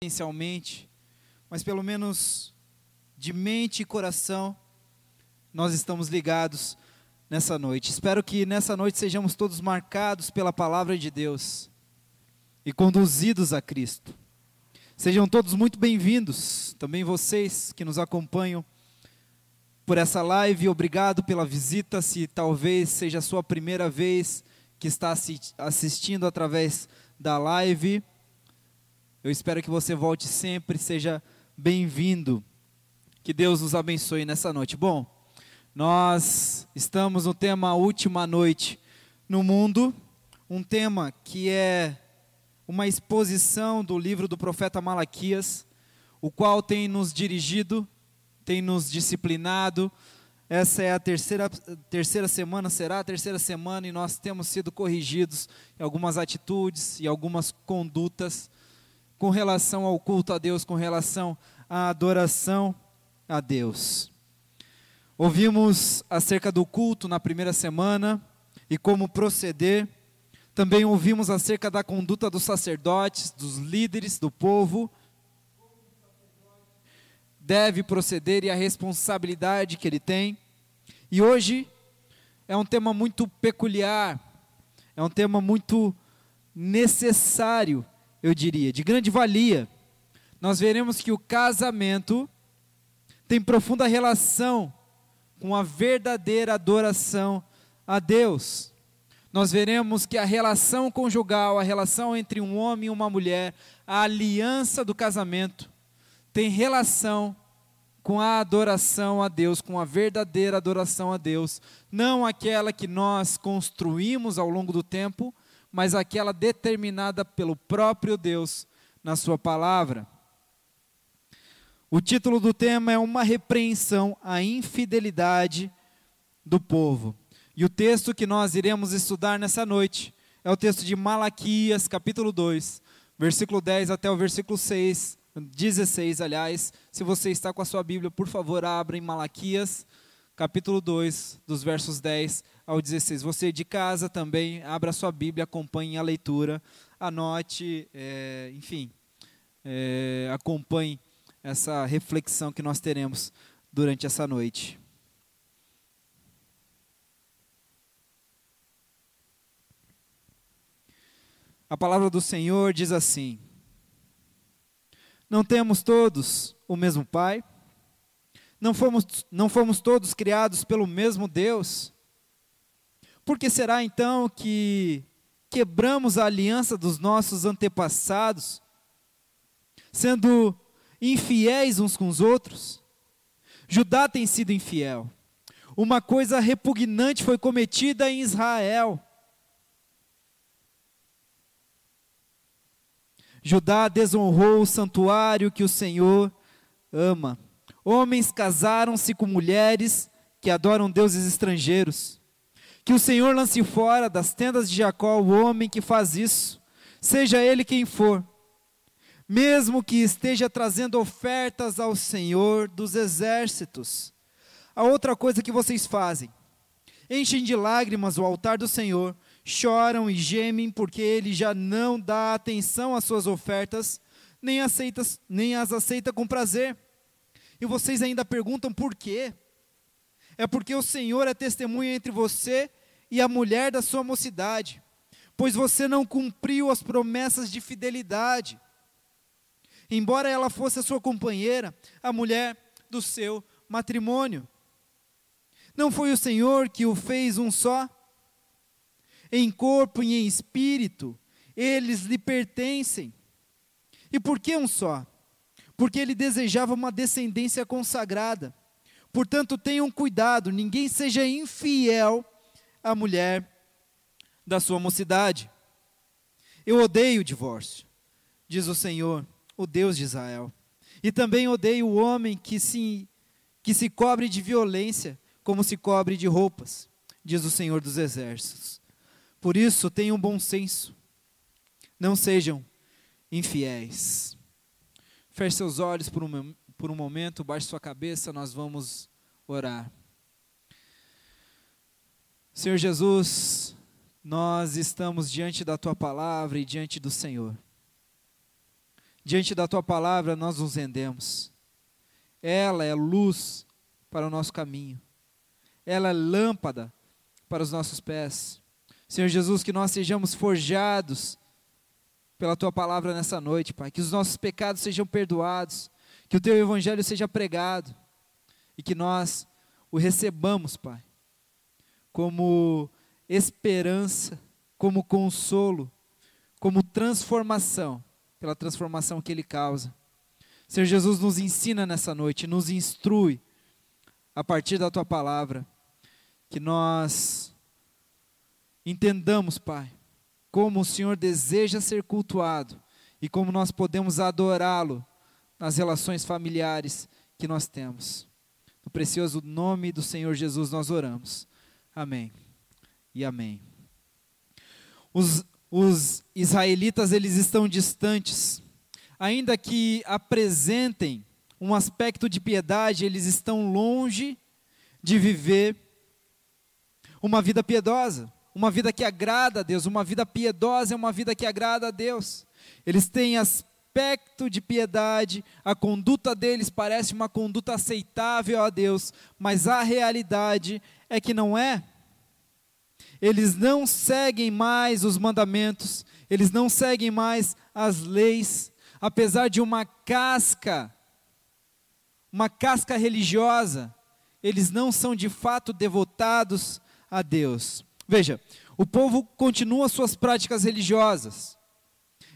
presencialmente, mas pelo menos de mente e coração, nós estamos ligados nessa noite. Espero que nessa noite sejamos todos marcados pela palavra de Deus e conduzidos a Cristo. Sejam todos muito bem-vindos, também vocês que nos acompanham por essa live, obrigado pela visita. Se talvez seja a sua primeira vez que está assistindo através da live, eu espero que você volte sempre, seja bem-vindo. Que Deus nos abençoe nessa noite. Bom, nós estamos no tema Última Noite no Mundo, um tema que é uma exposição do livro do profeta Malaquias, o qual tem nos dirigido, tem nos disciplinado. Essa é a terceira, terceira semana, será a terceira semana, e nós temos sido corrigidos em algumas atitudes e algumas condutas com relação ao culto a Deus, com relação à adoração a Deus. Ouvimos acerca do culto na primeira semana e como proceder. Também ouvimos acerca da conduta dos sacerdotes, dos líderes do povo. Deve proceder e a responsabilidade que ele tem. E hoje é um tema muito peculiar, é um tema muito necessário eu diria, de grande valia, nós veremos que o casamento tem profunda relação com a verdadeira adoração a Deus. Nós veremos que a relação conjugal, a relação entre um homem e uma mulher, a aliança do casamento, tem relação com a adoração a Deus, com a verdadeira adoração a Deus, não aquela que nós construímos ao longo do tempo, mas aquela determinada pelo próprio Deus na Sua palavra. O título do tema é Uma Repreensão à Infidelidade do Povo. E o texto que nós iremos estudar nessa noite é o texto de Malaquias, capítulo 2, versículo 10 até o versículo 6, 16, aliás. Se você está com a sua Bíblia, por favor, abra em Malaquias, capítulo 2, dos versos 10 ao 16. Você de casa também, abra sua Bíblia, acompanhe a leitura, anote, é, enfim, é, acompanhe essa reflexão que nós teremos durante essa noite. A palavra do Senhor diz assim: Não temos todos o mesmo Pai? Não fomos, não fomos todos criados pelo mesmo Deus? Por que será então que quebramos a aliança dos nossos antepassados, sendo infiéis uns com os outros? Judá tem sido infiel. Uma coisa repugnante foi cometida em Israel. Judá desonrou o santuário que o Senhor ama. Homens casaram-se com mulheres que adoram deuses estrangeiros. Que o Senhor lance fora das tendas de Jacó o homem que faz isso, seja ele quem for, mesmo que esteja trazendo ofertas ao Senhor dos exércitos. A outra coisa que vocês fazem, enchem de lágrimas o altar do Senhor, choram e gemem porque ele já não dá atenção às suas ofertas, nem, aceita, nem as aceita com prazer. E vocês ainda perguntam por quê? É porque o Senhor é testemunha entre você e a mulher da sua mocidade, pois você não cumpriu as promessas de fidelidade. Embora ela fosse a sua companheira, a mulher do seu matrimônio. Não foi o Senhor que o fez um só? Em corpo e em espírito, eles lhe pertencem. E por que um só? Porque ele desejava uma descendência consagrada. Portanto, tenham cuidado, ninguém seja infiel a mulher da sua mocidade. Eu odeio o divórcio, diz o Senhor, o Deus de Israel. E também odeio o homem que se, que se cobre de violência, como se cobre de roupas, diz o Senhor dos Exércitos. Por isso, tenham bom senso. Não sejam infiéis. Feche seus olhos por um, por um momento, baixe sua cabeça, nós vamos orar. Senhor Jesus, nós estamos diante da tua palavra e diante do Senhor. diante da tua palavra nós nos rendemos. Ela é luz para o nosso caminho. Ela é lâmpada para os nossos pés. Senhor Jesus, que nós sejamos forjados pela tua palavra nessa noite, Pai. Que os nossos pecados sejam perdoados, que o teu evangelho seja pregado e que nós o recebamos, Pai, como esperança, como consolo, como transformação, pela transformação que ele causa. Senhor Jesus, nos ensina nessa noite, nos instrui a partir da tua palavra, que nós entendamos, Pai, como o Senhor deseja ser cultuado e como nós podemos adorá-lo nas relações familiares que nós temos. No precioso nome do Senhor Jesus nós oramos. Amém e amém. Os, os israelitas, eles estão distantes, ainda que apresentem um aspecto de piedade, eles estão longe de viver uma vida piedosa uma vida que agrada a Deus, uma vida piedosa é uma vida que agrada a Deus. Eles têm aspecto de piedade, a conduta deles parece uma conduta aceitável a Deus, mas a realidade é que não é. Eles não seguem mais os mandamentos, eles não seguem mais as leis, apesar de uma casca, uma casca religiosa, eles não são de fato devotados a Deus. Veja, o povo continua suas práticas religiosas.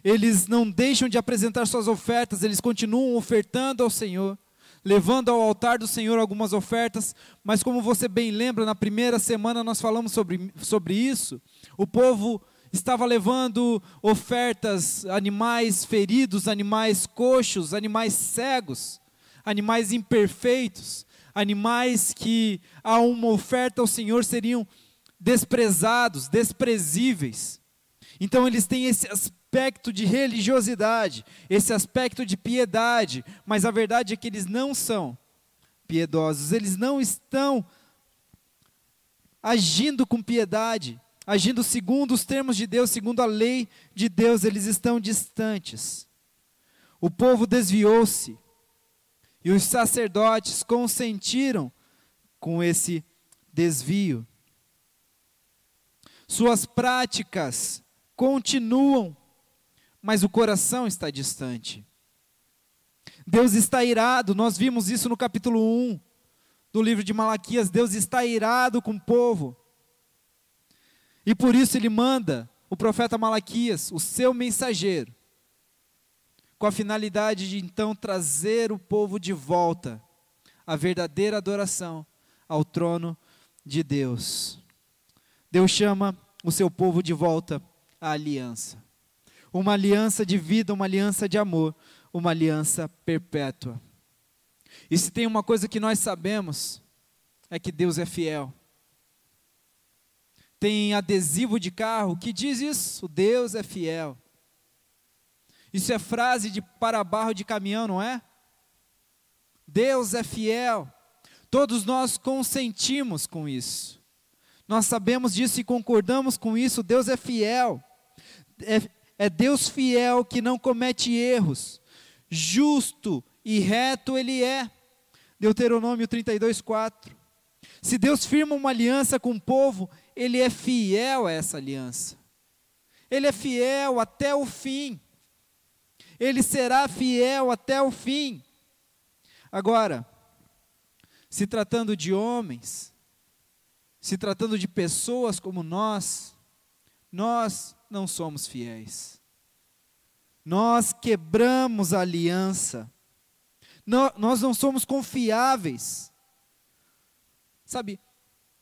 Eles não deixam de apresentar suas ofertas, eles continuam ofertando ao Senhor, levando ao altar do Senhor algumas ofertas, mas como você bem lembra, na primeira semana nós falamos sobre, sobre isso. O povo estava levando ofertas, animais feridos, animais coxos, animais cegos, animais imperfeitos, animais que a uma oferta ao Senhor seriam desprezados, desprezíveis. Então eles têm esse aspecto de religiosidade, esse aspecto de piedade, mas a verdade é que eles não são piedosos, eles não estão agindo com piedade, agindo segundo os termos de Deus, segundo a lei de Deus, eles estão distantes. O povo desviou-se e os sacerdotes consentiram com esse desvio. Suas práticas continuam, mas o coração está distante. Deus está irado, nós vimos isso no capítulo 1 do livro de Malaquias. Deus está irado com o povo. E por isso ele manda o profeta Malaquias, o seu mensageiro, com a finalidade de então trazer o povo de volta à verdadeira adoração ao trono de Deus. Deus chama o seu povo de volta à aliança. Uma aliança de vida, uma aliança de amor, uma aliança perpétua. E se tem uma coisa que nós sabemos, é que Deus é fiel. Tem adesivo de carro que diz isso: Deus é fiel. Isso é frase de para barro de caminhão, não é? Deus é fiel. Todos nós consentimos com isso. Nós sabemos disso e concordamos com isso. Deus é fiel. É, é Deus fiel que não comete erros. Justo e reto Ele é. Deuteronômio 32, 4. Se Deus firma uma aliança com o povo, Ele é fiel a essa aliança. Ele é fiel até o fim. Ele será fiel até o fim. Agora, se tratando de homens, se tratando de pessoas como nós, nós não somos fiéis. Nós quebramos a aliança. Nós não somos confiáveis. Sabe,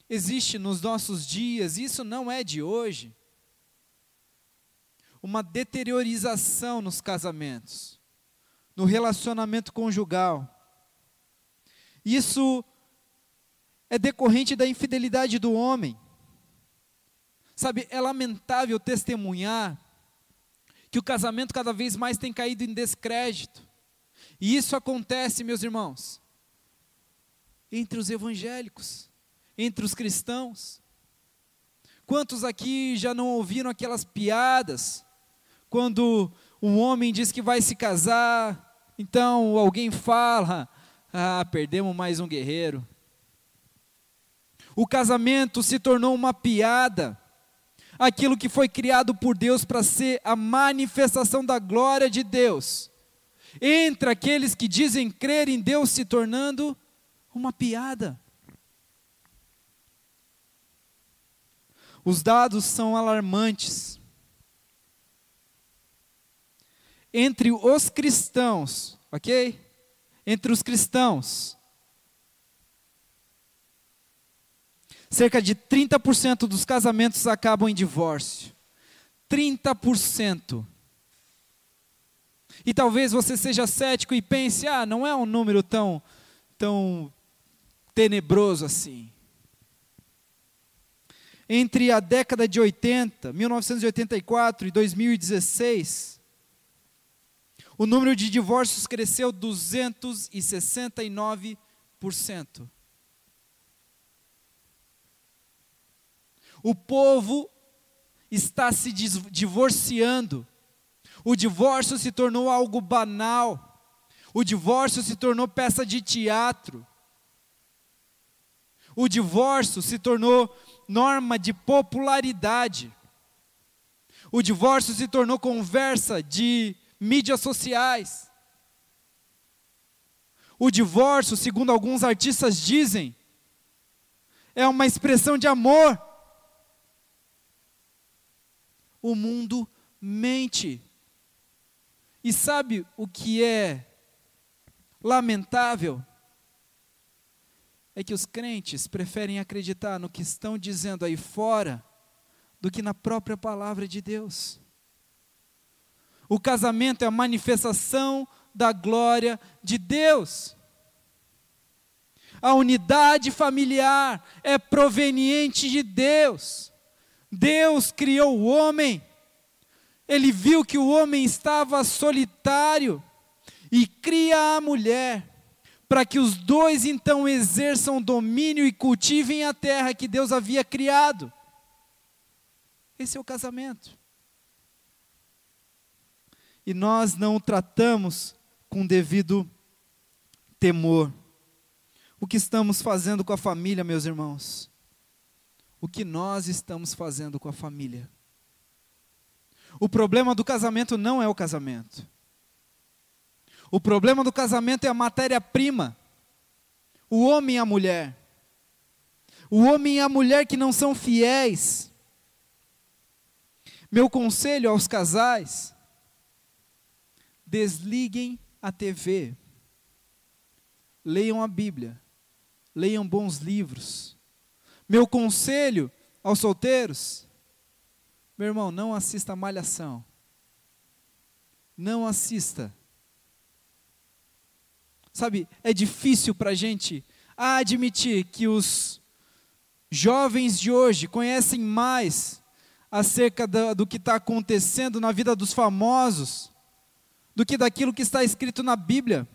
existe nos nossos dias, isso não é de hoje, uma deteriorização nos casamentos, no relacionamento conjugal. Isso é decorrente da infidelidade do homem. Sabe, é lamentável testemunhar que o casamento cada vez mais tem caído em descrédito. E isso acontece, meus irmãos, entre os evangélicos, entre os cristãos. Quantos aqui já não ouviram aquelas piadas quando um homem diz que vai se casar, então alguém fala: ah, perdemos mais um guerreiro. O casamento se tornou uma piada. Aquilo que foi criado por Deus para ser a manifestação da glória de Deus, entre aqueles que dizem crer em Deus se tornando uma piada. Os dados são alarmantes. Entre os cristãos, ok? Entre os cristãos, cerca de 30% dos casamentos acabam em divórcio. 30%. E talvez você seja cético e pense: ah, não é um número tão, tão tenebroso assim entre a década de 80, 1984 e 2016, o número de divórcios cresceu 269%. O povo está se divorciando. O divórcio se tornou algo banal. O divórcio se tornou peça de teatro. O divórcio se tornou norma de popularidade. O divórcio se tornou conversa de mídias sociais. O divórcio, segundo alguns artistas dizem, é uma expressão de amor. O mundo mente. E sabe o que é lamentável? é que os crentes preferem acreditar no que estão dizendo aí fora do que na própria palavra de Deus. O casamento é a manifestação da glória de Deus. A unidade familiar é proveniente de Deus. Deus criou o homem. Ele viu que o homem estava solitário e cria a mulher para que os dois então exerçam domínio e cultivem a terra que Deus havia criado. Esse é o casamento. E nós não o tratamos com devido temor. O que estamos fazendo com a família, meus irmãos? O que nós estamos fazendo com a família? O problema do casamento não é o casamento. O problema do casamento é a matéria-prima. O homem e a mulher. O homem e a mulher que não são fiéis. Meu conselho aos casais: desliguem a TV. Leiam a Bíblia. Leiam bons livros. Meu conselho aos solteiros: meu irmão, não assista Malhação. Não assista Sabe, é difícil para a gente admitir que os jovens de hoje conhecem mais acerca do, do que está acontecendo na vida dos famosos do que daquilo que está escrito na Bíblia.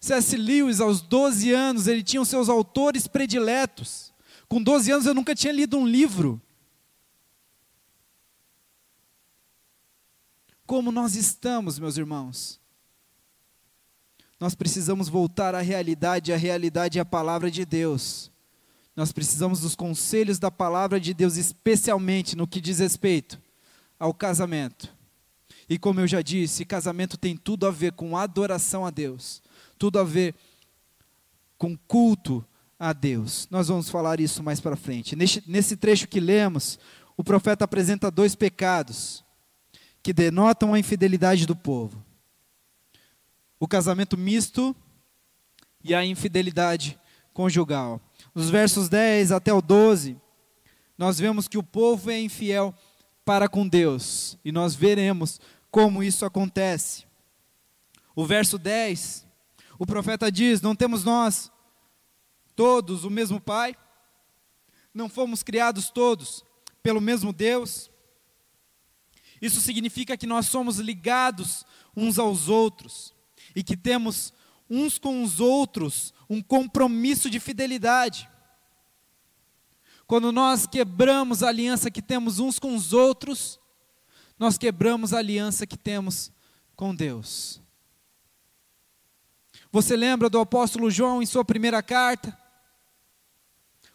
C.S. Lewis, aos 12 anos, ele tinha os seus autores prediletos. Com 12 anos eu nunca tinha lido um livro. Como nós estamos, meus irmãos? Nós precisamos voltar à realidade, a realidade é a palavra de Deus. Nós precisamos dos conselhos da palavra de Deus, especialmente no que diz respeito ao casamento. E como eu já disse, casamento tem tudo a ver com adoração a Deus, tudo a ver com culto a Deus. Nós vamos falar isso mais para frente. Nesse, nesse trecho que lemos, o profeta apresenta dois pecados que denotam a infidelidade do povo o casamento misto e a infidelidade conjugal. Nos versos 10 até o 12, nós vemos que o povo é infiel para com Deus, e nós veremos como isso acontece. O verso 10, o profeta diz: Não temos nós todos o mesmo Pai? Não fomos criados todos pelo mesmo Deus? Isso significa que nós somos ligados uns aos outros e que temos uns com os outros um compromisso de fidelidade. Quando nós quebramos a aliança que temos uns com os outros, nós quebramos a aliança que temos com Deus. Você lembra do apóstolo João em sua primeira carta?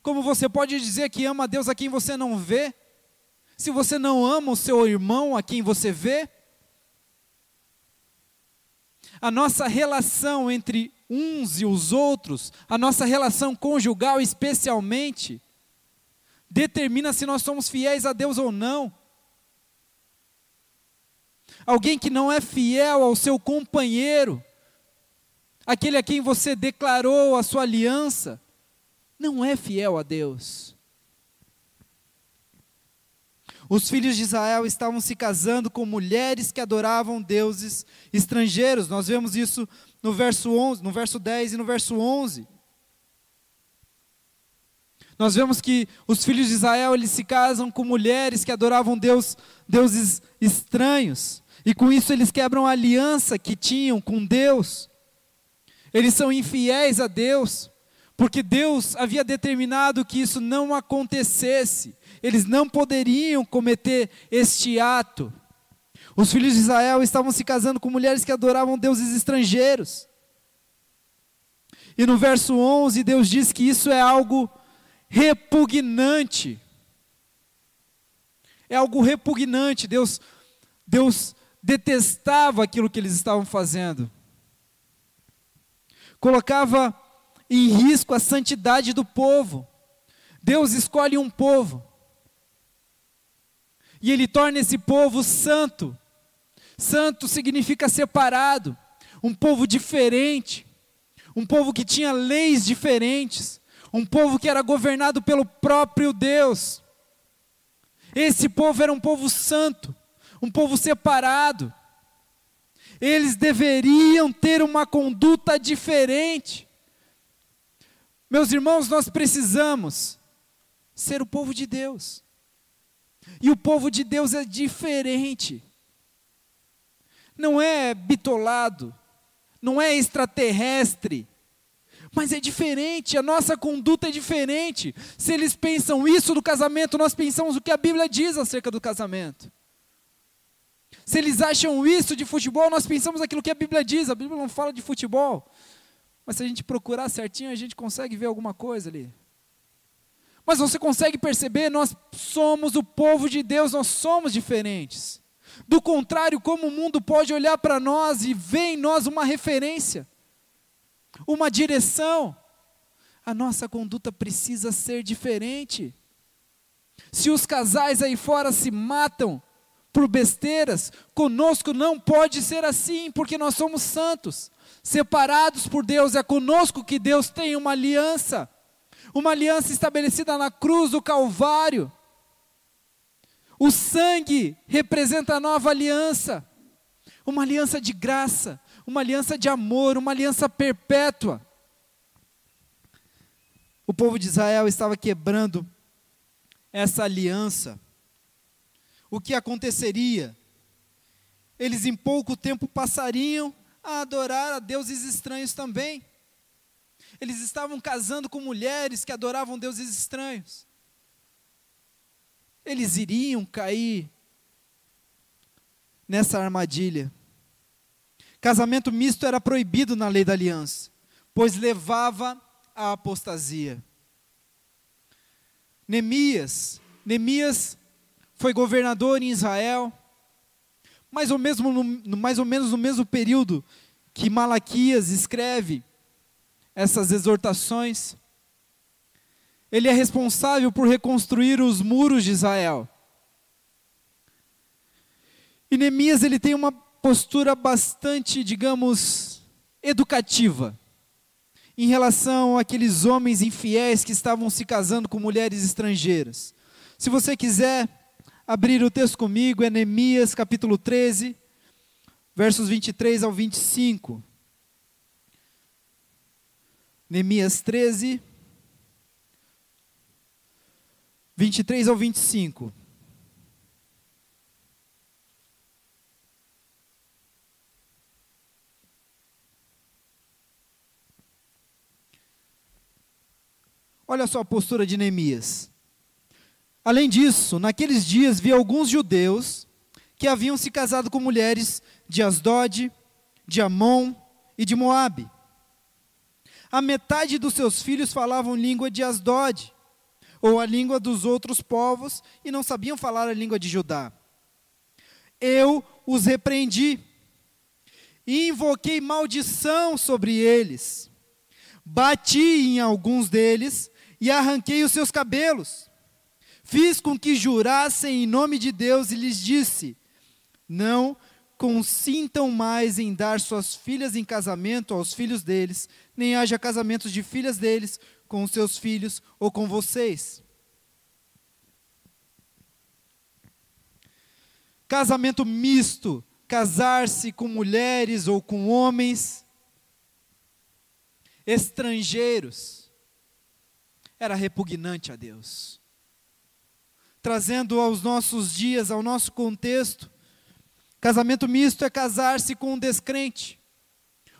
Como você pode dizer que ama a Deus a quem você não vê? Se você não ama o seu irmão a quem você vê? A nossa relação entre uns e os outros, a nossa relação conjugal especialmente, determina se nós somos fiéis a Deus ou não. Alguém que não é fiel ao seu companheiro, aquele a quem você declarou a sua aliança, não é fiel a Deus. Os filhos de Israel estavam se casando com mulheres que adoravam deuses estrangeiros. Nós vemos isso no verso 11, no verso 10 e no verso 11. Nós vemos que os filhos de Israel eles se casam com mulheres que adoravam Deus, deuses estranhos. E com isso eles quebram a aliança que tinham com Deus. Eles são infiéis a Deus, porque Deus havia determinado que isso não acontecesse. Eles não poderiam cometer este ato. Os filhos de Israel estavam se casando com mulheres que adoravam deuses estrangeiros. E no verso 11, Deus diz que isso é algo repugnante. É algo repugnante. Deus, Deus detestava aquilo que eles estavam fazendo. Colocava em risco a santidade do povo. Deus escolhe um povo. E ele torna esse povo santo. Santo significa separado, um povo diferente, um povo que tinha leis diferentes, um povo que era governado pelo próprio Deus. Esse povo era um povo santo um povo separado. Eles deveriam ter uma conduta diferente. Meus irmãos, nós precisamos ser o povo de Deus. E o povo de Deus é diferente. Não é bitolado, não é extraterrestre, mas é diferente, a nossa conduta é diferente. Se eles pensam isso do casamento, nós pensamos o que a Bíblia diz acerca do casamento. Se eles acham isso de futebol, nós pensamos aquilo que a Bíblia diz. A Bíblia não fala de futebol. Mas se a gente procurar certinho, a gente consegue ver alguma coisa ali. Mas você consegue perceber, nós somos o povo de Deus, nós somos diferentes. Do contrário, como o mundo pode olhar para nós e ver em nós uma referência, uma direção? A nossa conduta precisa ser diferente. Se os casais aí fora se matam, por besteiras, conosco não pode ser assim, porque nós somos santos, separados por Deus, é conosco que Deus tem uma aliança, uma aliança estabelecida na cruz do Calvário. O sangue representa a nova aliança, uma aliança de graça, uma aliança de amor, uma aliança perpétua. O povo de Israel estava quebrando essa aliança o que aconteceria? Eles em pouco tempo passariam a adorar a deuses estranhos também. Eles estavam casando com mulheres que adoravam deuses estranhos. Eles iriam cair nessa armadilha. Casamento misto era proibido na lei da aliança, pois levava à apostasia. Neemias, Neemias foi governador em Israel, mais ou, mesmo no, mais ou menos no mesmo período que Malaquias escreve essas exortações. Ele é responsável por reconstruir os muros de Israel. E Neemias ele tem uma postura bastante, digamos, educativa em relação àqueles homens infiéis que estavam se casando com mulheres estrangeiras. Se você quiser abrir o texto comigo, é Neemias capítulo 13, versos 23 ao 25. Neemias 13, 23 ao 25. Olha só a postura de Neemias. Além disso, naqueles dias vi alguns judeus que haviam se casado com mulheres de Asdod, de Amon e de Moabe. A metade dos seus filhos falavam língua de Asdod, ou a língua dos outros povos, e não sabiam falar a língua de Judá. Eu os repreendi e invoquei maldição sobre eles. Bati em alguns deles e arranquei os seus cabelos. Fiz com que jurassem em nome de Deus e lhes disse: Não consintam mais em dar suas filhas em casamento aos filhos deles, nem haja casamentos de filhas deles com seus filhos ou com vocês. Casamento misto, casar-se com mulheres ou com homens estrangeiros, era repugnante a Deus. Trazendo aos nossos dias, ao nosso contexto, casamento misto é casar-se com um descrente,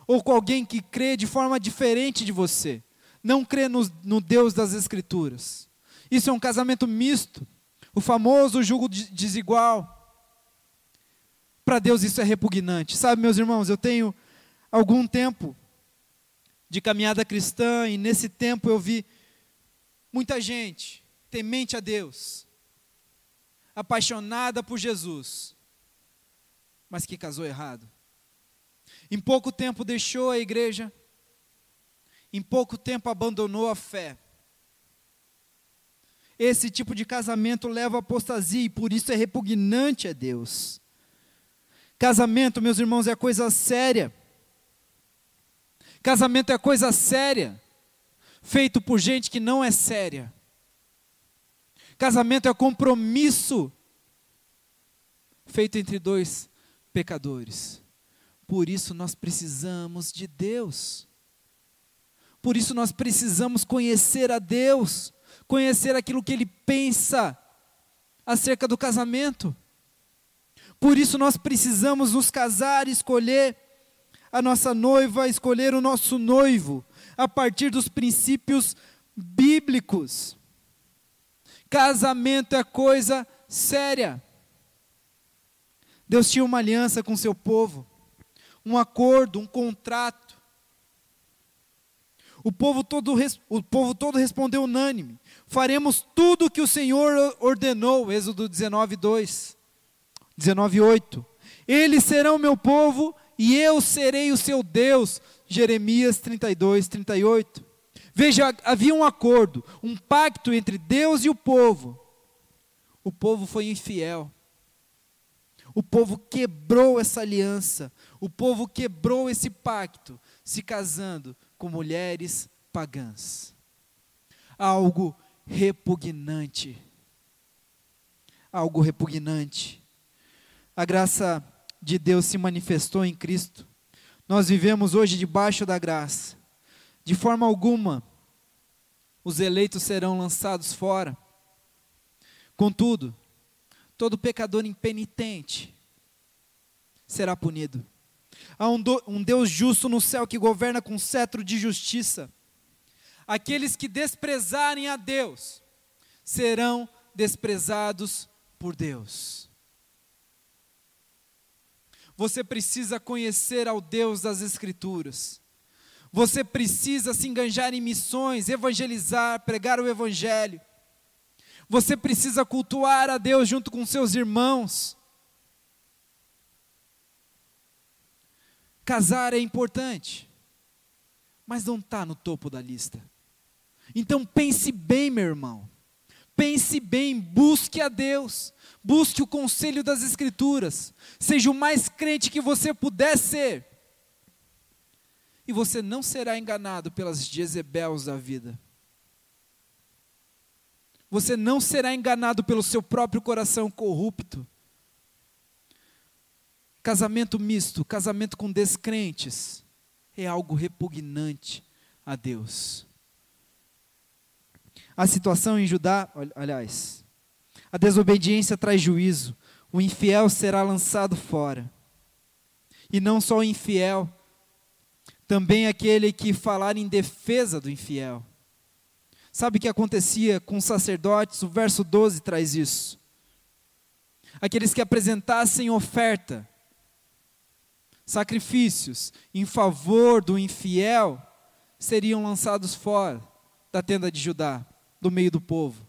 ou com alguém que crê de forma diferente de você, não crê no, no Deus das Escrituras. Isso é um casamento misto, o famoso jugo desigual. Para Deus isso é repugnante. Sabe, meus irmãos, eu tenho algum tempo de caminhada cristã e nesse tempo eu vi muita gente temente a Deus, apaixonada por Jesus, mas que casou errado. Em pouco tempo deixou a igreja, em pouco tempo abandonou a fé. Esse tipo de casamento leva à apostasia e por isso é repugnante a Deus. Casamento, meus irmãos, é coisa séria. Casamento é coisa séria, feito por gente que não é séria. Casamento é compromisso feito entre dois pecadores. Por isso nós precisamos de Deus. Por isso nós precisamos conhecer a Deus, conhecer aquilo que Ele pensa acerca do casamento. Por isso nós precisamos nos casar, escolher a nossa noiva, escolher o nosso noivo, a partir dos princípios bíblicos. Casamento é coisa séria. Deus tinha uma aliança com seu povo, um acordo, um contrato. O povo todo, o povo todo respondeu unânime: faremos tudo o que o Senhor ordenou. Êxodo 19, 2. 19, 8. Eles serão meu povo e eu serei o seu Deus. Jeremias 32, 38. Veja, havia um acordo, um pacto entre Deus e o povo. O povo foi infiel. O povo quebrou essa aliança. O povo quebrou esse pacto, se casando com mulheres pagãs. Algo repugnante. Algo repugnante. A graça de Deus se manifestou em Cristo. Nós vivemos hoje debaixo da graça. De forma alguma, os eleitos serão lançados fora. Contudo, todo pecador impenitente será punido. Há um, do, um, Deus justo no céu que governa com cetro de justiça. Aqueles que desprezarem a Deus serão desprezados por Deus. Você precisa conhecer ao Deus das Escrituras. Você precisa se enganjar em missões, evangelizar, pregar o Evangelho. Você precisa cultuar a Deus junto com seus irmãos. Casar é importante, mas não está no topo da lista. Então pense bem, meu irmão. Pense bem, busque a Deus, busque o conselho das Escrituras, seja o mais crente que você puder ser, e você não será enganado pelas Jezebels da vida. Você não será enganado pelo seu próprio coração corrupto. Casamento misto, casamento com descrentes, é algo repugnante a Deus. A situação em Judá, aliás, a desobediência traz juízo, o infiel será lançado fora. E não só o infiel, também aquele que falar em defesa do infiel. Sabe o que acontecia com os sacerdotes? O verso 12 traz isso. aqueles que apresentassem oferta, sacrifícios em favor do infiel, seriam lançados fora da tenda de Judá, do meio do povo.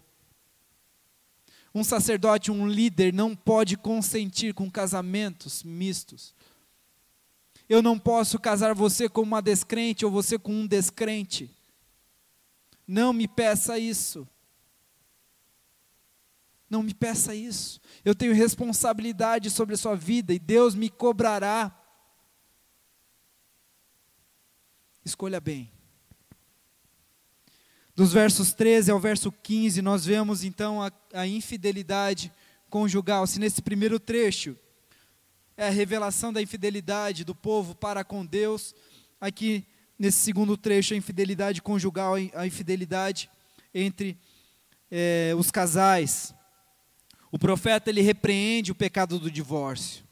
Um sacerdote, um líder, não pode consentir com casamentos mistos. Eu não posso casar você com uma descrente ou você com um descrente. Não me peça isso. Não me peça isso. Eu tenho responsabilidade sobre a sua vida e Deus me cobrará. Escolha bem. Dos versos 13 ao verso 15, nós vemos então a, a infidelidade conjugal. Se nesse primeiro trecho é a revelação da infidelidade do povo para com Deus, aqui nesse segundo trecho a infidelidade conjugal, a infidelidade entre é, os casais. O profeta ele repreende o pecado do divórcio.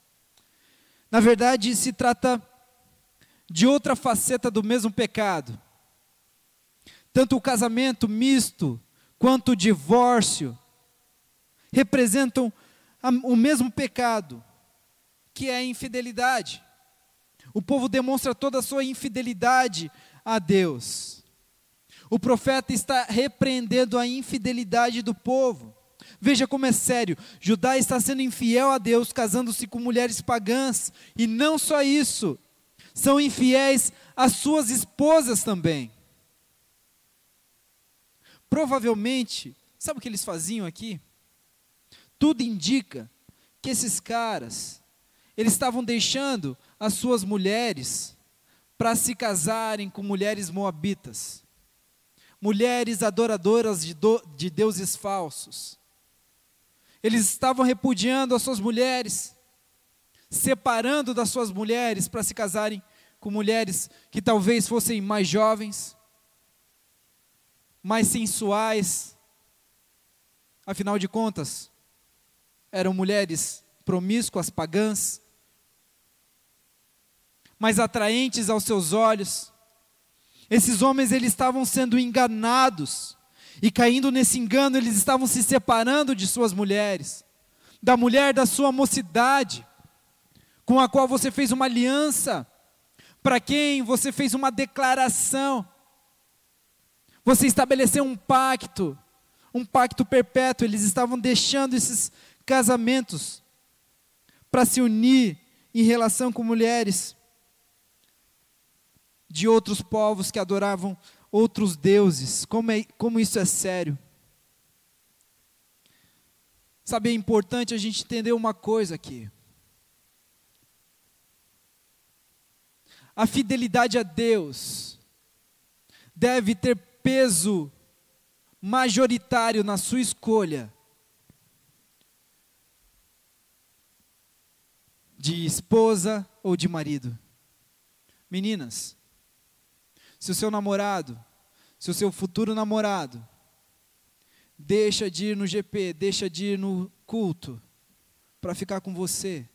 Na verdade, se trata de outra faceta do mesmo pecado. Tanto o casamento misto quanto o divórcio representam o mesmo pecado, que é a infidelidade. O povo demonstra toda a sua infidelidade a Deus. O profeta está repreendendo a infidelidade do povo. Veja como é sério. Judá está sendo infiel a Deus, casando-se com mulheres pagãs. E não só isso, são infiéis às suas esposas também. Provavelmente, sabe o que eles faziam aqui? Tudo indica que esses caras, eles estavam deixando as suas mulheres para se casarem com mulheres moabitas, mulheres adoradoras de, do, de deuses falsos. Eles estavam repudiando as suas mulheres, separando das suas mulheres para se casarem com mulheres que talvez fossem mais jovens, mais sensuais. Afinal de contas, eram mulheres promíscuas, pagãs, mais atraentes aos seus olhos. Esses homens eles estavam sendo enganados e caindo nesse engano, eles estavam se separando de suas mulheres, da mulher da sua mocidade, com a qual você fez uma aliança, para quem você fez uma declaração. Você estabeleceu um pacto, um pacto perpétuo. Eles estavam deixando esses casamentos para se unir em relação com mulheres de outros povos que adoravam outros deuses. Como, é, como isso é sério. Sabe, é importante a gente entender uma coisa aqui. A fidelidade a Deus deve ter peso majoritário na sua escolha de esposa ou de marido. Meninas, se o seu namorado, se o seu futuro namorado deixa de ir no GP, deixa de ir no culto para ficar com você,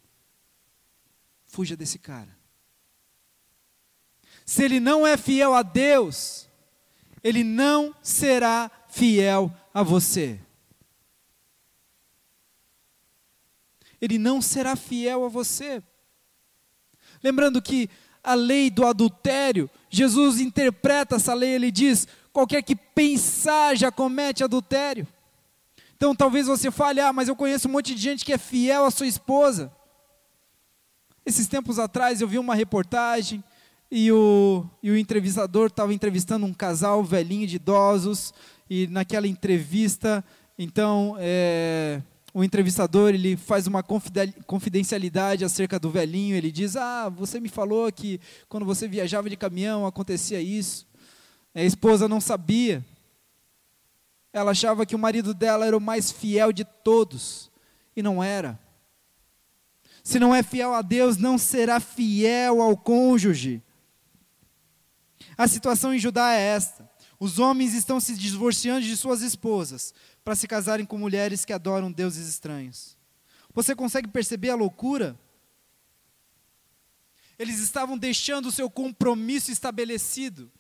fuja desse cara. Se ele não é fiel a Deus, ele não será fiel a você. Ele não será fiel a você. Lembrando que a lei do adultério, Jesus interpreta essa lei, ele diz: qualquer que pensar já comete adultério. Então talvez você fale: ah, mas eu conheço um monte de gente que é fiel à sua esposa. Esses tempos atrás eu vi uma reportagem e o, e o entrevistador estava entrevistando um casal velhinho de idosos, e naquela entrevista, então, é, o entrevistador ele faz uma confidencialidade acerca do velhinho, ele diz, ah, você me falou que quando você viajava de caminhão acontecia isso, a esposa não sabia, ela achava que o marido dela era o mais fiel de todos, e não era. Se não é fiel a Deus, não será fiel ao cônjuge. A situação em Judá é esta: os homens estão se divorciando de suas esposas para se casarem com mulheres que adoram deuses estranhos. Você consegue perceber a loucura? Eles estavam deixando o seu compromisso estabelecido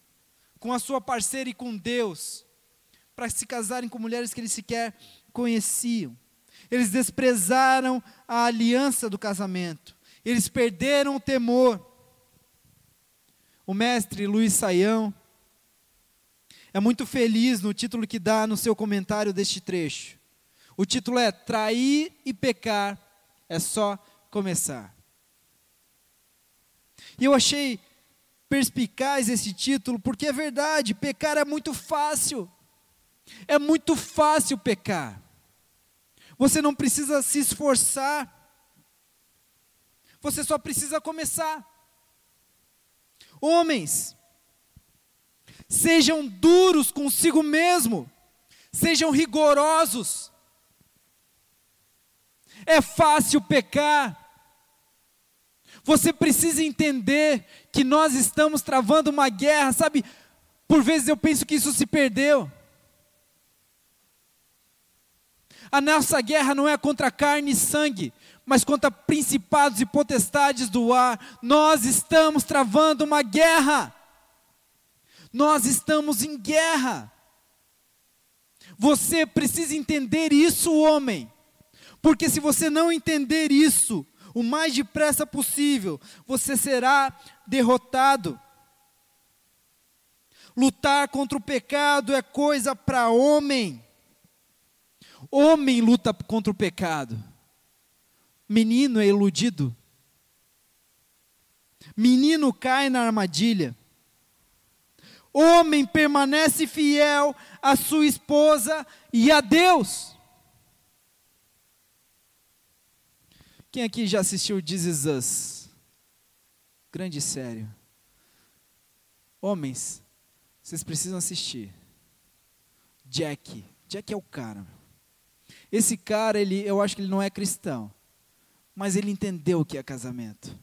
com a sua parceira e com Deus, para se casarem com mulheres que eles sequer conheciam. Eles desprezaram a aliança do casamento. Eles perderam o temor. O mestre Luiz Saião é muito feliz no título que dá no seu comentário deste trecho. O título é Trair e pecar é só começar. E eu achei perspicaz esse título, porque é verdade, pecar é muito fácil. É muito fácil pecar. Você não precisa se esforçar. Você só precisa começar. Homens, sejam duros consigo mesmo, sejam rigorosos. É fácil pecar. Você precisa entender que nós estamos travando uma guerra, sabe? Por vezes eu penso que isso se perdeu. A nossa guerra não é contra carne e sangue, mas contra principados e potestades do ar. Nós estamos travando uma guerra. Nós estamos em guerra. Você precisa entender isso, homem. Porque se você não entender isso, o mais depressa possível, você será derrotado. Lutar contra o pecado é coisa para homem. Homem luta contra o pecado. Menino é iludido. Menino cai na armadilha. Homem permanece fiel à sua esposa e a Deus. Quem aqui já assistiu This Is Us? Grande sério. Homens, vocês precisam assistir. Jack. Jack é o cara. Esse cara, ele, eu acho que ele não é cristão, mas ele entendeu o que é casamento.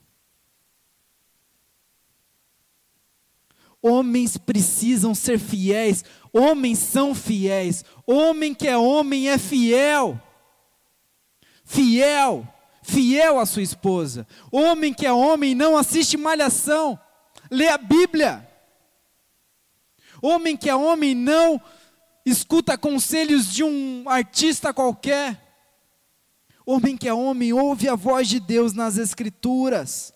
Homens precisam ser fiéis, homens são fiéis, homem que é homem é fiel. Fiel, fiel à sua esposa. Homem que é homem não assiste malhação, lê a Bíblia. Homem que é homem não escuta conselhos de um artista qualquer. Homem que é homem, ouve a voz de Deus nas Escrituras.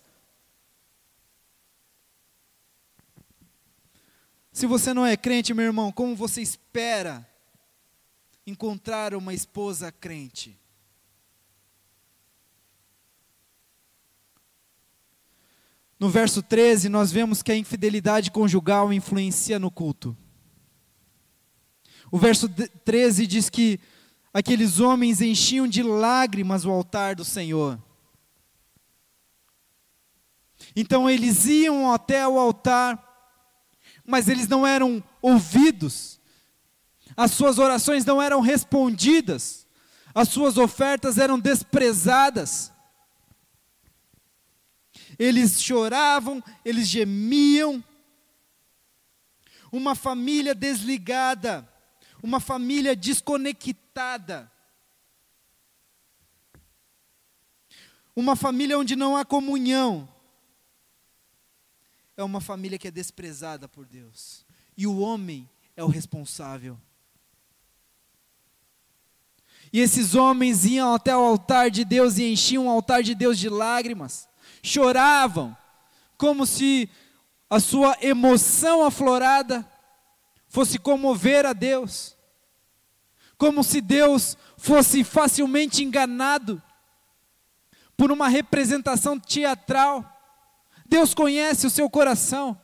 Se você não é crente, meu irmão, como você espera encontrar uma esposa crente? No verso 13, nós vemos que a infidelidade conjugal influencia no culto. O verso 13 diz que aqueles homens enchiam de lágrimas o altar do Senhor. Então eles iam até o altar, mas eles não eram ouvidos, as suas orações não eram respondidas, as suas ofertas eram desprezadas. Eles choravam, eles gemiam. Uma família desligada uma família desconectada. Uma família onde não há comunhão. É uma família que é desprezada por Deus. E o homem é o responsável. E esses homens iam até o altar de Deus e enchiam o altar de Deus de lágrimas, choravam, como se a sua emoção aflorada fosse comover a Deus, como se Deus fosse facilmente enganado por uma representação teatral. Deus conhece o seu coração.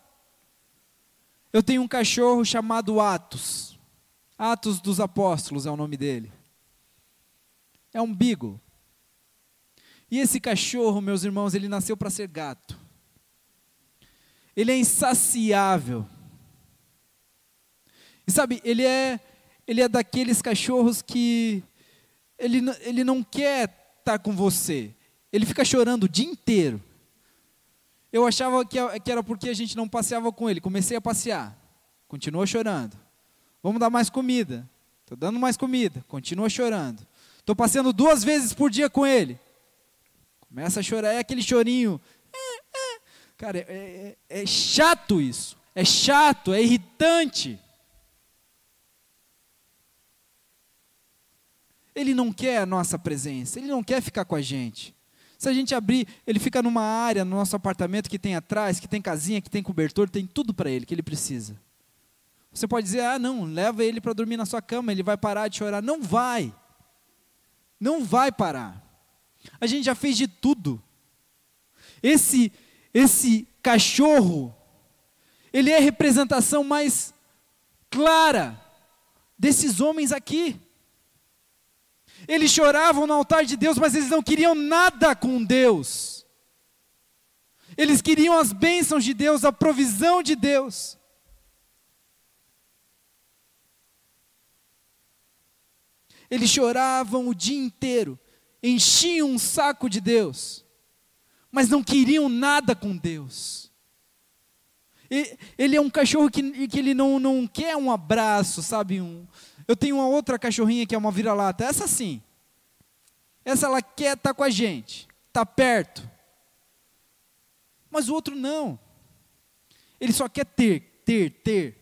Eu tenho um cachorro chamado Atos. Atos dos Apóstolos é o nome dele. É um beagle. E esse cachorro, meus irmãos, ele nasceu para ser gato. Ele é insaciável. E sabe, ele é, ele é daqueles cachorros que ele, ele não quer estar com você. Ele fica chorando o dia inteiro. Eu achava que, era porque a gente não passeava com ele. Comecei a passear. Continua chorando. Vamos dar mais comida. Estou dando mais comida. Continua chorando. Estou passeando duas vezes por dia com ele. Começa a chorar. É aquele chorinho. Cara, é, é, é chato isso. É chato, é irritante. Ele não quer a nossa presença, ele não quer ficar com a gente. Se a gente abrir, ele fica numa área no nosso apartamento que tem atrás, que tem casinha, que tem cobertor, tem tudo para ele que ele precisa. Você pode dizer: "Ah, não, leva ele para dormir na sua cama, ele vai parar de chorar". Não vai. Não vai parar. A gente já fez de tudo. Esse esse cachorro, ele é a representação mais clara desses homens aqui. Eles choravam no altar de Deus, mas eles não queriam nada com Deus. Eles queriam as bênçãos de Deus, a provisão de Deus. Eles choravam o dia inteiro, enchiam um saco de Deus, mas não queriam nada com Deus. Ele é um cachorro que, que ele não, não quer um abraço, sabe? Um, eu tenho uma outra cachorrinha que é uma vira-lata, essa sim. Essa ela quer estar tá com a gente, está perto. Mas o outro não. Ele só quer ter, ter, ter.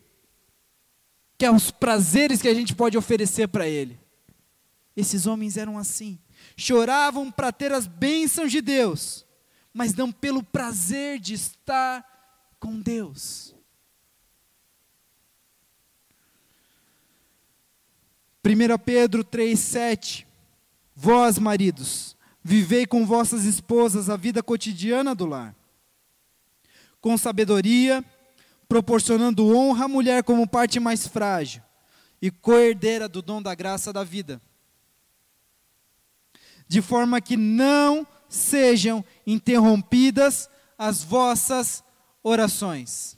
Quer os prazeres que a gente pode oferecer para ele. Esses homens eram assim. Choravam para ter as bênçãos de Deus, mas não pelo prazer de estar com Deus. 1 Pedro 3,7 Vós, maridos, vivei com vossas esposas a vida cotidiana do lar, com sabedoria, proporcionando honra à mulher como parte mais frágil e coerdeira do dom da graça da vida, de forma que não sejam interrompidas as vossas orações.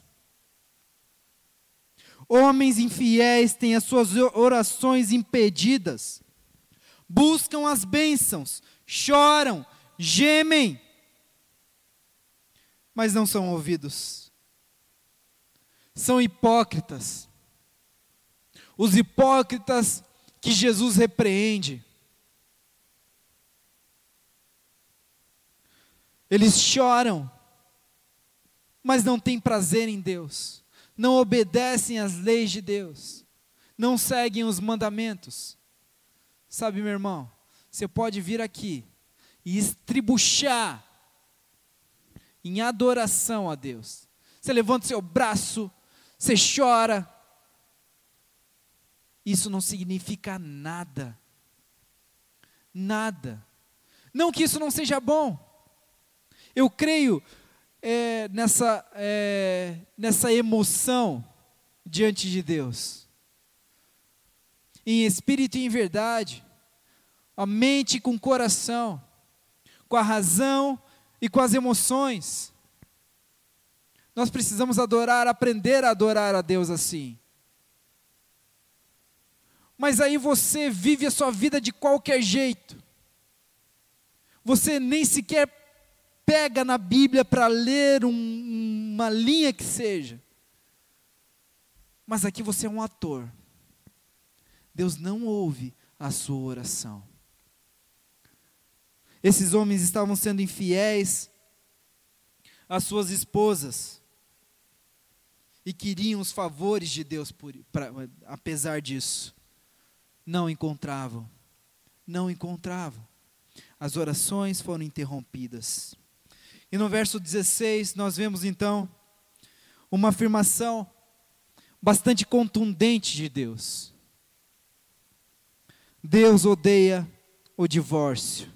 Homens infiéis têm as suas orações impedidas, buscam as bênçãos, choram, gemem, mas não são ouvidos. São hipócritas. Os hipócritas que Jesus repreende. Eles choram, mas não têm prazer em Deus, não obedecem às leis de Deus, não seguem os mandamentos. Sabe, meu irmão, você pode vir aqui e estribuchar em adoração a Deus. Você levanta seu braço, você chora. Isso não significa nada. Nada. Não que isso não seja bom. Eu creio é, nessa, é, nessa emoção diante de Deus. Em espírito e em verdade. A mente com o coração. Com a razão e com as emoções. Nós precisamos adorar, aprender a adorar a Deus assim. Mas aí você vive a sua vida de qualquer jeito. Você nem sequer pega na Bíblia para ler um, uma linha que seja. Mas aqui você é um ator. Deus não ouve a sua oração. Esses homens estavam sendo infiéis às suas esposas e queriam os favores de Deus por, pra, apesar disso. Não encontravam. Não encontravam. As orações foram interrompidas. E no verso 16, nós vemos então uma afirmação bastante contundente de Deus. Deus odeia o divórcio.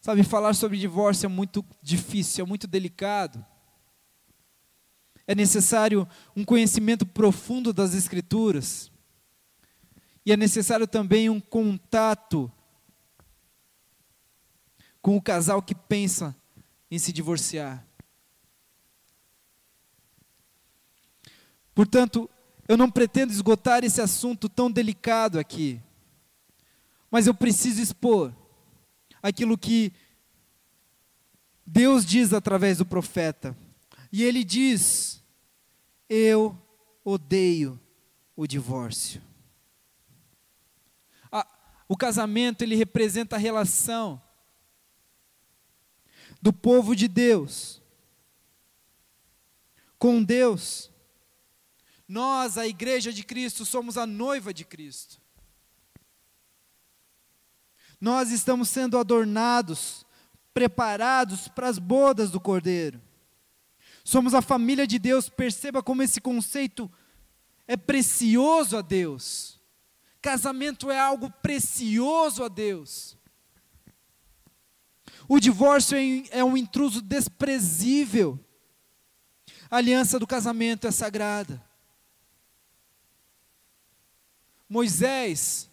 Sabe, falar sobre divórcio é muito difícil, é muito delicado. É necessário um conhecimento profundo das Escrituras. E é necessário também um contato com o casal que pensa em se divorciar. Portanto, eu não pretendo esgotar esse assunto tão delicado aqui, mas eu preciso expor aquilo que Deus diz através do profeta. E ele diz: Eu odeio o divórcio. o casamento ele representa a relação do povo de Deus com Deus. Nós, a igreja de Cristo, somos a noiva de Cristo. Nós estamos sendo adornados, preparados para as bodas do Cordeiro. Somos a família de Deus, perceba como esse conceito é precioso a Deus. Casamento é algo precioso a Deus. O divórcio é, é um intruso desprezível. A aliança do casamento é sagrada. Moisés,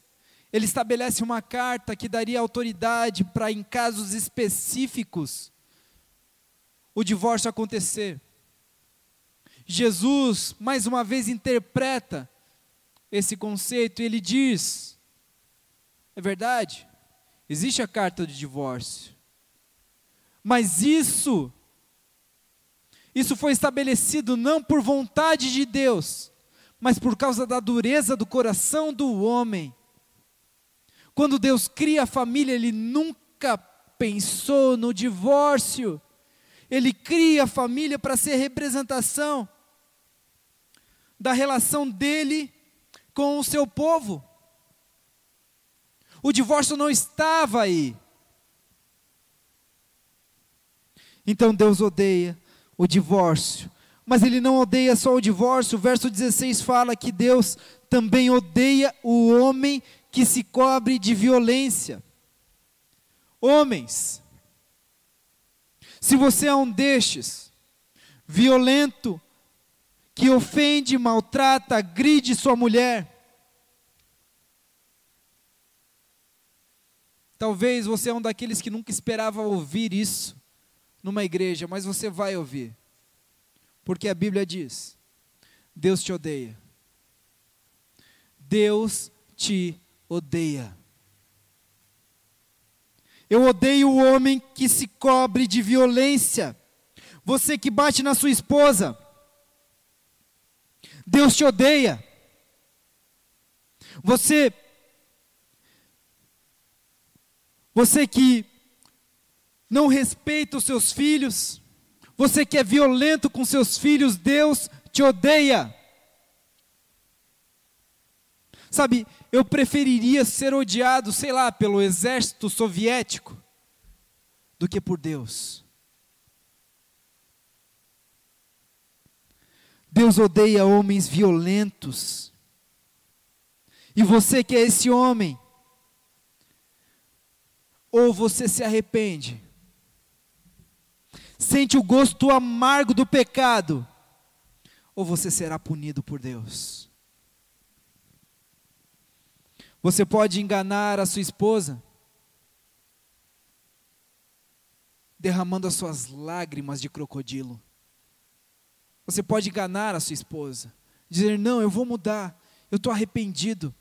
ele estabelece uma carta que daria autoridade para, em casos específicos, o divórcio acontecer. Jesus, mais uma vez, interpreta esse conceito e ele diz: é verdade, existe a carta de divórcio, mas isso, isso foi estabelecido não por vontade de Deus, mas por causa da dureza do coração do homem. Quando Deus cria a família, Ele nunca pensou no divórcio. Ele cria a família para ser representação da relação dele com o seu povo. O divórcio não estava aí. Então Deus odeia o divórcio. Mas ele não odeia só o divórcio. O verso 16 fala que Deus também odeia o homem que se cobre de violência. Homens, se você é um destes, violento, que ofende, maltrata, agride sua mulher. Talvez você é um daqueles que nunca esperava ouvir isso numa igreja, mas você vai ouvir. Porque a Bíblia diz: Deus te odeia. Deus te odeia. Eu odeio o homem que se cobre de violência. Você que bate na sua esposa. Deus te odeia. Você Você que não respeita os seus filhos, você que é violento com seus filhos, Deus te odeia. Sabe, eu preferiria ser odiado, sei lá, pelo exército soviético, do que por Deus. Deus odeia homens violentos. E você que é esse homem, ou você se arrepende, sente o gosto amargo do pecado, ou você será punido por Deus. Você pode enganar a sua esposa, derramando as suas lágrimas de crocodilo. Você pode enganar a sua esposa, dizer: Não, eu vou mudar, eu estou arrependido.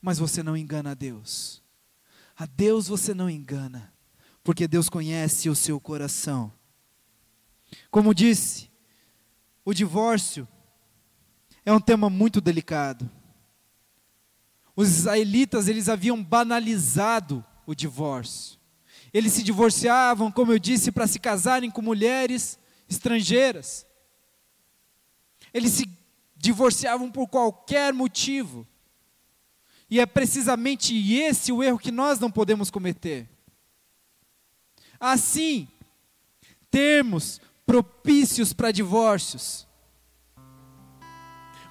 Mas você não engana a Deus. A Deus você não engana, porque Deus conhece o seu coração. Como disse, o divórcio é um tema muito delicado. Os israelitas, eles haviam banalizado o divórcio. Eles se divorciavam, como eu disse, para se casarem com mulheres estrangeiras. Eles se divorciavam por qualquer motivo. E é precisamente esse o erro que nós não podemos cometer. Assim, termos propícios para divórcios.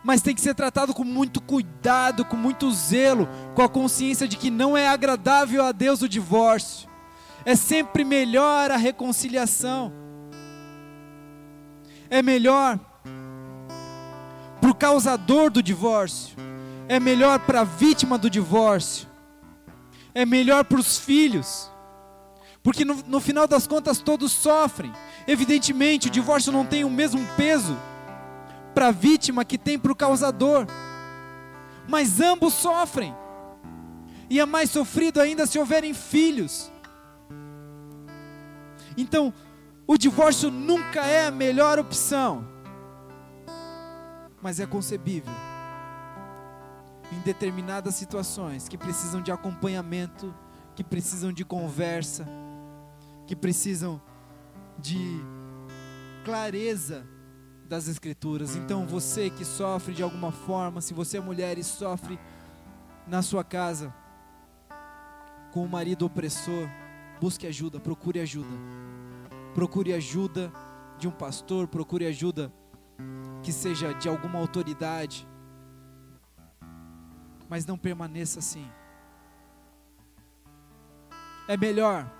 Mas tem que ser tratado com muito cuidado, com muito zelo, com a consciência de que não é agradável a Deus o divórcio é sempre melhor a reconciliação. É melhor para o causador do divórcio, é melhor para a vítima do divórcio, é melhor para os filhos, porque no, no final das contas todos sofrem. Evidentemente, o divórcio não tem o mesmo peso para a vítima que tem para o causador, mas ambos sofrem, e é mais sofrido ainda se houverem filhos. Então, o divórcio nunca é a melhor opção, mas é concebível em determinadas situações que precisam de acompanhamento, que precisam de conversa, que precisam de clareza das Escrituras. Então, você que sofre de alguma forma, se você é mulher e sofre na sua casa com o marido opressor, busque ajuda, procure ajuda. Procure ajuda de um pastor, procure ajuda que seja de alguma autoridade. Mas não permaneça assim. É melhor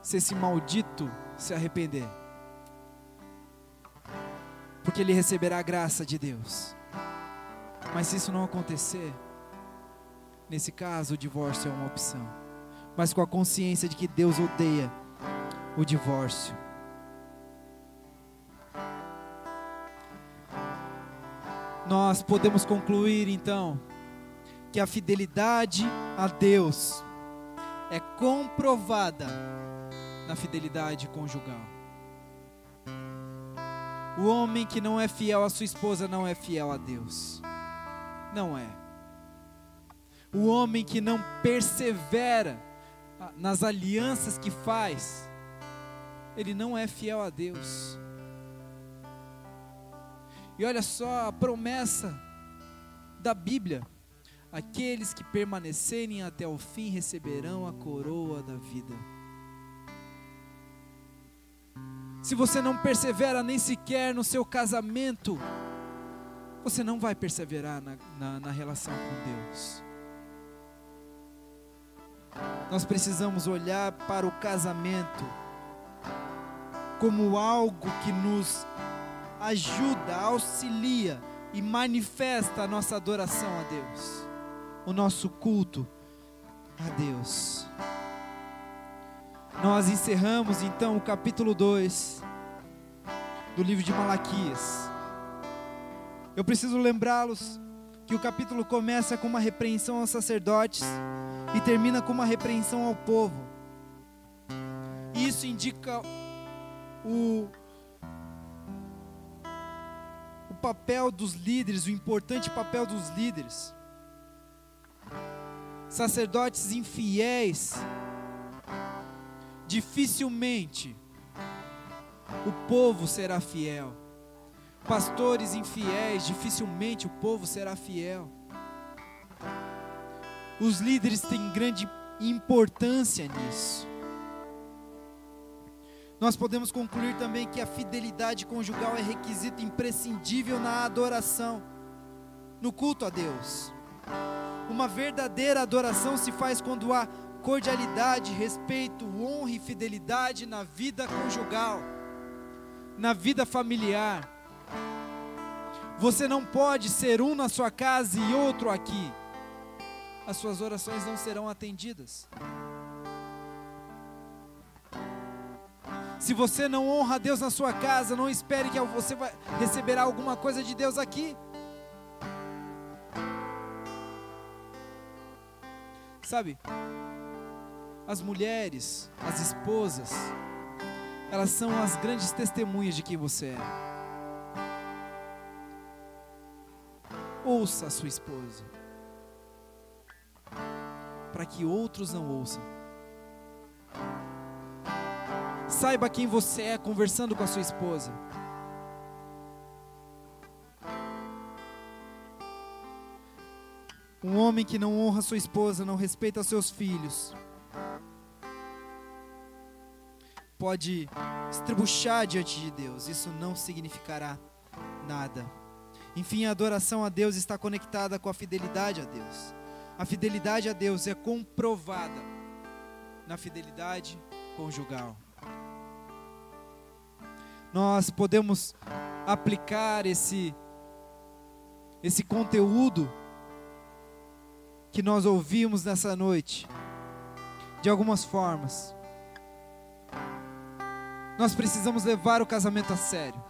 se esse maldito se arrepender. Porque ele receberá a graça de Deus. Mas se isso não acontecer, nesse caso o divórcio é uma opção. Mas com a consciência de que Deus odeia o divórcio. Nós podemos concluir então que a fidelidade a Deus é comprovada na fidelidade conjugal. O homem que não é fiel à sua esposa não é fiel a Deus. Não é. O homem que não persevera nas alianças que faz, ele não é fiel a Deus. E olha só a promessa da Bíblia: aqueles que permanecerem até o fim receberão a coroa da vida. Se você não persevera nem sequer no seu casamento, você não vai perseverar na, na, na relação com Deus. Nós precisamos olhar para o casamento como algo que nos ajuda, auxilia e manifesta a nossa adoração a Deus, o nosso culto a Deus. Nós encerramos então o capítulo 2 do livro de Malaquias. Eu preciso lembrá-los que o capítulo começa com uma repreensão aos sacerdotes e termina com uma repreensão ao povo. Isso indica o, papel dos líderes, o importante papel dos líderes. Sacerdotes infiéis, dificilmente o povo será fiel. Pastores infiéis, dificilmente o povo será fiel. Os líderes têm grande importância nisso. Nós podemos concluir também que a fidelidade conjugal é requisito imprescindível na adoração, no culto a Deus. Uma verdadeira adoração se faz quando há cordialidade, respeito, honra e fidelidade na vida conjugal, na vida familiar. Você não pode ser um na sua casa e outro aqui. As suas orações não serão atendidas. Se você não honra Deus na sua casa, não espere que você vai receberá alguma coisa de Deus aqui. Sabe? As mulheres, as esposas, elas são as grandes testemunhas de quem você é. Ouça a sua esposa, para que outros não ouçam. Saiba quem você é conversando com a sua esposa. Um homem que não honra sua esposa, não respeita seus filhos, pode estribuchar diante de Deus, isso não significará nada. Enfim, a adoração a Deus está conectada com a fidelidade a Deus. A fidelidade a Deus é comprovada na fidelidade conjugal. Nós podemos aplicar esse esse conteúdo que nós ouvimos nessa noite de algumas formas. Nós precisamos levar o casamento a sério.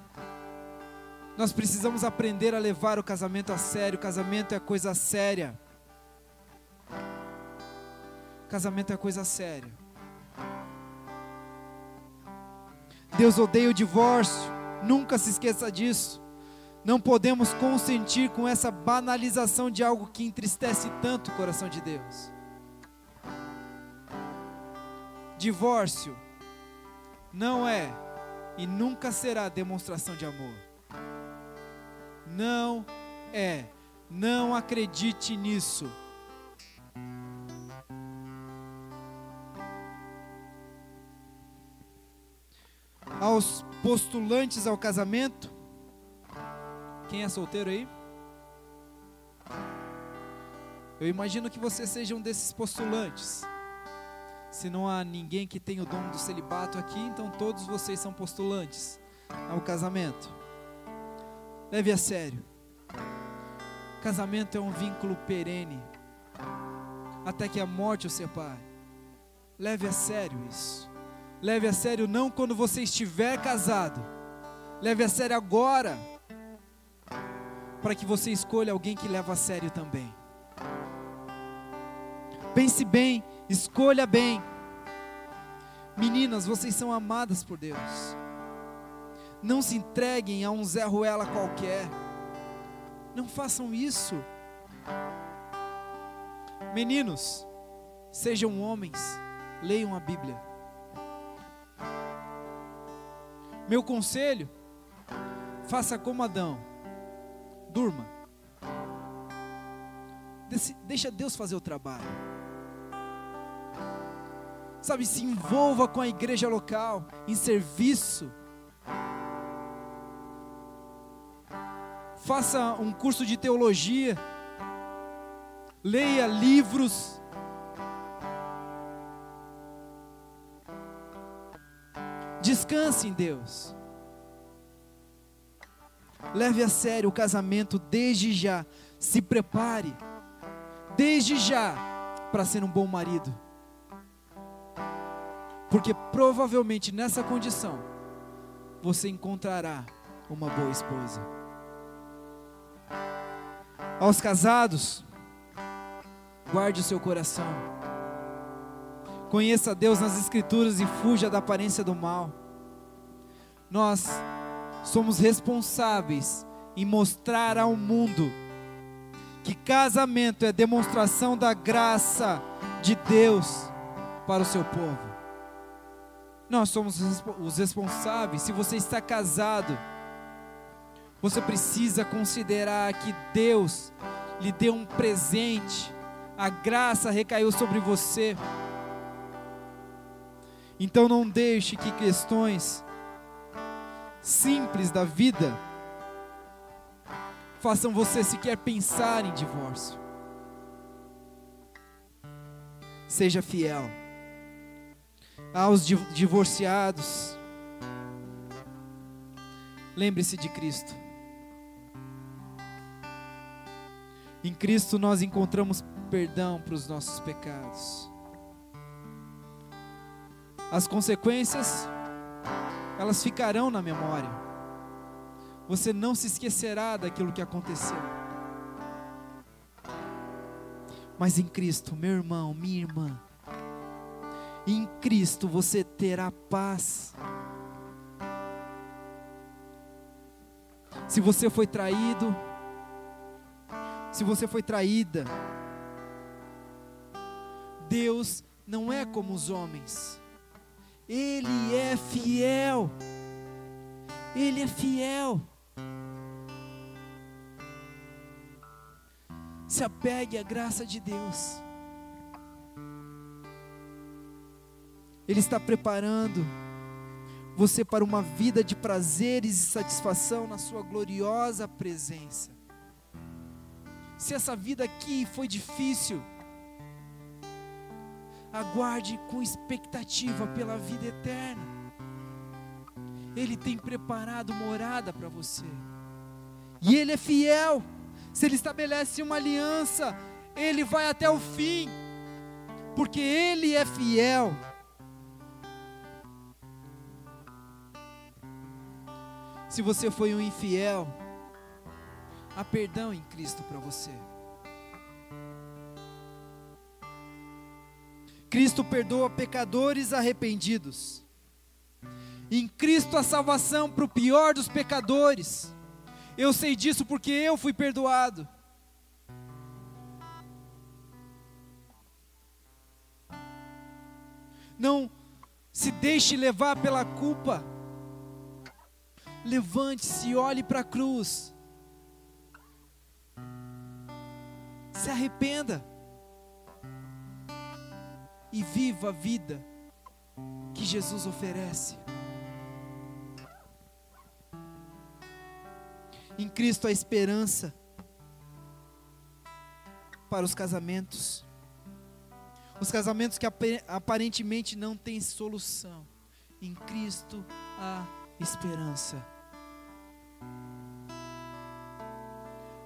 Nós precisamos aprender a levar o casamento a sério. O casamento é coisa séria. Casamento é coisa séria. Deus odeia o divórcio. Nunca se esqueça disso. Não podemos consentir com essa banalização de algo que entristece tanto o coração de Deus. Divórcio não é e nunca será demonstração de amor. Não é, Não acredite nisso. Aos postulantes ao casamento, quem é solteiro aí? Eu imagino que você seja um desses postulantes. Se não há ninguém que tenha o dom do celibato aqui, então todos vocês são postulantes ao casamento. Leve a sério. Casamento é um vínculo perene, até que a morte o separe. Leve a sério isso. Leve a sério não quando você estiver casado. Leve a sério agora, para que você escolha alguém que leva a sério também. Pense bem, escolha bem. Meninas, vocês são amadas por Deus. Não se entreguem a um Zé Ruela qualquer. Não façam isso. Meninos, sejam homens, leiam a Bíblia. Meu conselho, faça como Adão, durma. Deixa Deus fazer o trabalho. Sabe, se envolva com a igreja local, em serviço. Faça um curso de teologia. Leia livros. Descanse em Deus. Leve a sério o casamento desde já. Se prepare, desde já, para ser um bom marido. Porque provavelmente nessa condição você encontrará uma boa esposa. Aos casados, guarde o seu coração. Conheça Deus nas Escrituras e fuja da aparência do mal. Nós somos responsáveis em mostrar ao mundo que casamento é demonstração da graça de Deus para o seu povo. Nós somos os responsáveis. Se você está casado, você precisa considerar que Deus lhe deu um presente, a graça recaiu sobre você. Então não deixe que questões simples da vida façam você sequer pensar em divórcio. Seja fiel aos divorciados. Lembre-se de Cristo. Em Cristo nós encontramos perdão para os nossos pecados. As consequências, elas ficarão na memória. Você não se esquecerá daquilo que aconteceu. Mas em Cristo, meu irmão, minha irmã, em Cristo você terá paz. Se você foi traído, se você foi traída, Deus não é como os homens, Ele é fiel, Ele é fiel. Se apegue à graça de Deus. Ele está preparando você para uma vida de prazeres e satisfação na Sua gloriosa presença. Se essa vida aqui foi difícil, aguarde com expectativa pela vida eterna. Ele tem preparado morada para você, e Ele é fiel. Se Ele estabelece uma aliança, Ele vai até o fim, porque Ele é fiel. Se você foi um infiel, há perdão em Cristo para você. Cristo perdoa pecadores arrependidos. Em Cristo a salvação para o pior dos pecadores. Eu sei disso porque eu fui perdoado. Não se deixe levar pela culpa levante-se olhe para a cruz. Se arrependa e viva a vida que Jesus oferece. Em Cristo a esperança para os casamentos. Os casamentos que aparentemente não têm solução. Em Cristo há esperança.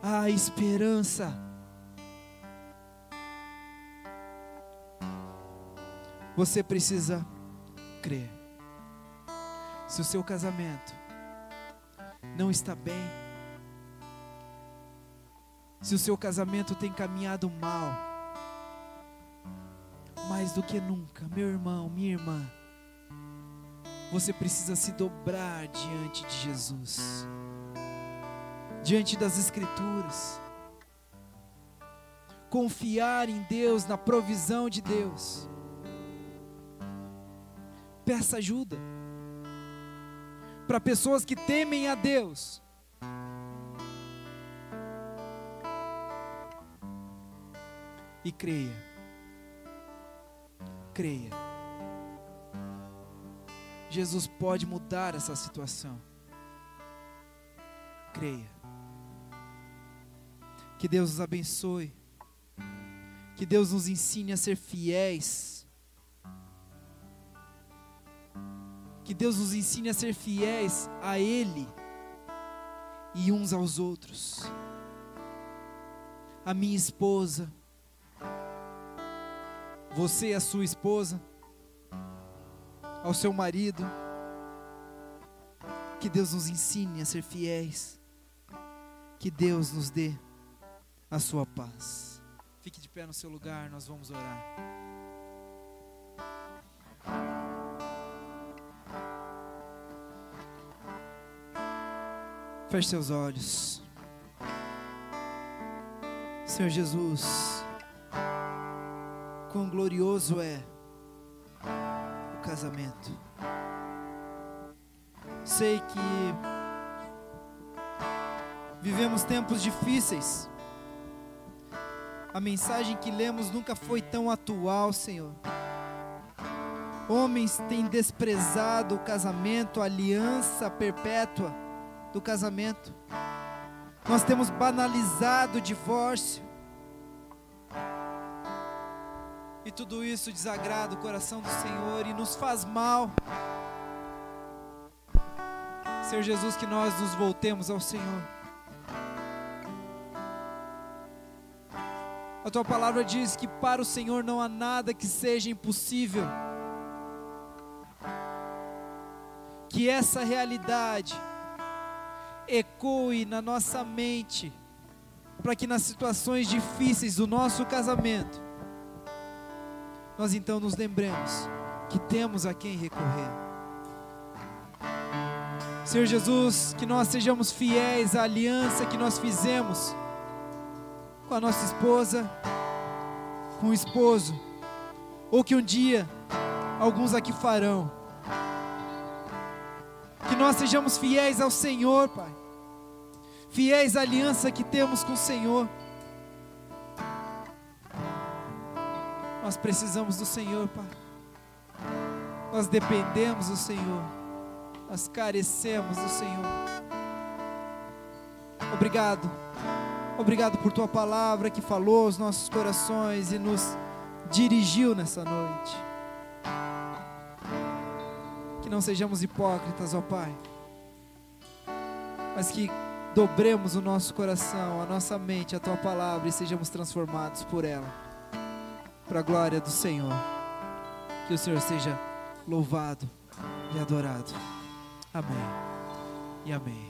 Há esperança. Você precisa crer. Se o seu casamento não está bem, se o seu casamento tem caminhado mal, mais do que nunca, meu irmão, minha irmã, você precisa se dobrar diante de Jesus, diante das Escrituras, confiar em Deus, na provisão de Deus. Peça ajuda para pessoas que temem a Deus e creia. Creia. Jesus pode mudar essa situação. Creia. Que Deus nos abençoe. Que Deus nos ensine a ser fiéis. Que Deus nos ensine a ser fiéis a Ele e uns aos outros. A minha esposa, você e a sua esposa, ao seu marido. Que Deus nos ensine a ser fiéis. Que Deus nos dê a sua paz. Fique de pé no seu lugar, nós vamos orar. Feche seus olhos. Senhor Jesus, quão glorioso é o casamento. Sei que vivemos tempos difíceis. A mensagem que lemos nunca foi tão atual, Senhor. Homens têm desprezado o casamento, a aliança perpétua do casamento. Nós temos banalizado o divórcio. E tudo isso desagrada o coração do Senhor e nos faz mal. Senhor Jesus, que nós nos voltemos ao Senhor. A tua palavra diz que para o Senhor não há nada que seja impossível. Que essa realidade ecoe na nossa mente, para que nas situações difíceis do nosso casamento, nós então nos lembremos que temos a quem recorrer. Senhor Jesus, que nós sejamos fiéis à aliança que nós fizemos com a nossa esposa, com o esposo, ou que um dia alguns aqui farão. Nós sejamos fiéis ao Senhor, Pai, fiéis à aliança que temos com o Senhor. Nós precisamos do Senhor, Pai. Nós dependemos do Senhor. Nós carecemos do Senhor. Obrigado. Obrigado por tua palavra que falou aos nossos corações e nos dirigiu nessa noite. Que não sejamos hipócritas, ó Pai, mas que dobremos o nosso coração, a nossa mente, a tua palavra e sejamos transformados por ela para a glória do Senhor. Que o Senhor seja louvado e adorado. Amém e amém.